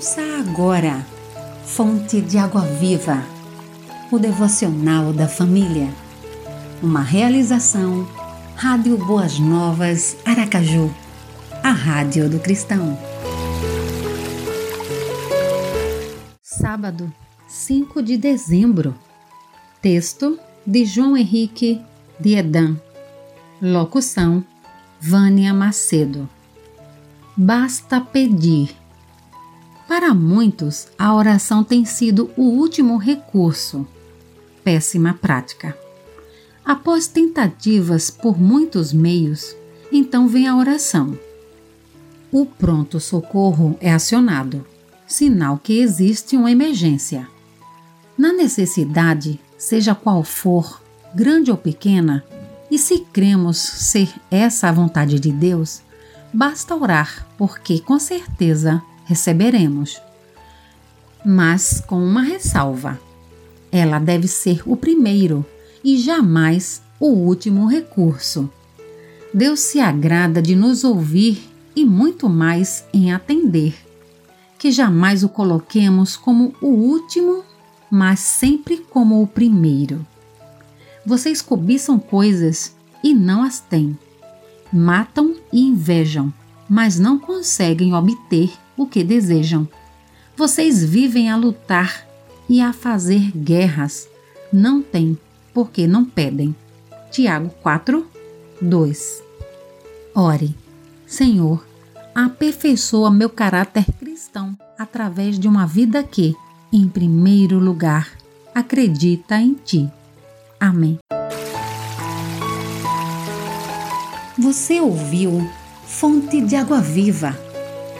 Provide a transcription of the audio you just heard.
Ouça agora, Fonte de Água Viva, o devocional da família. Uma realização, Rádio Boas Novas, Aracaju, a Rádio do Cristão. Sábado, 5 de dezembro. Texto de João Henrique de Edan. Locução: Vânia Macedo. Basta pedir. Para muitos, a oração tem sido o último recurso. Péssima prática. Após tentativas por muitos meios, então vem a oração. O pronto-socorro é acionado, sinal que existe uma emergência. Na necessidade, seja qual for, grande ou pequena, e se cremos ser essa a vontade de Deus, basta orar, porque com certeza receberemos. Mas com uma ressalva: ela deve ser o primeiro e jamais o último recurso. Deus se agrada de nos ouvir e muito mais em atender. Que jamais o coloquemos como o último, mas sempre como o primeiro. Vocês cobiçam coisas e não as têm. Matam e invejam, mas não conseguem obter o que desejam. Vocês vivem a lutar e a fazer guerras. Não têm, porque não pedem. Tiago 4, 2. Ore, Senhor, aperfeiçoa meu caráter cristão através de uma vida que, em primeiro lugar, acredita em Ti. Amém. Você ouviu Fonte de Água Viva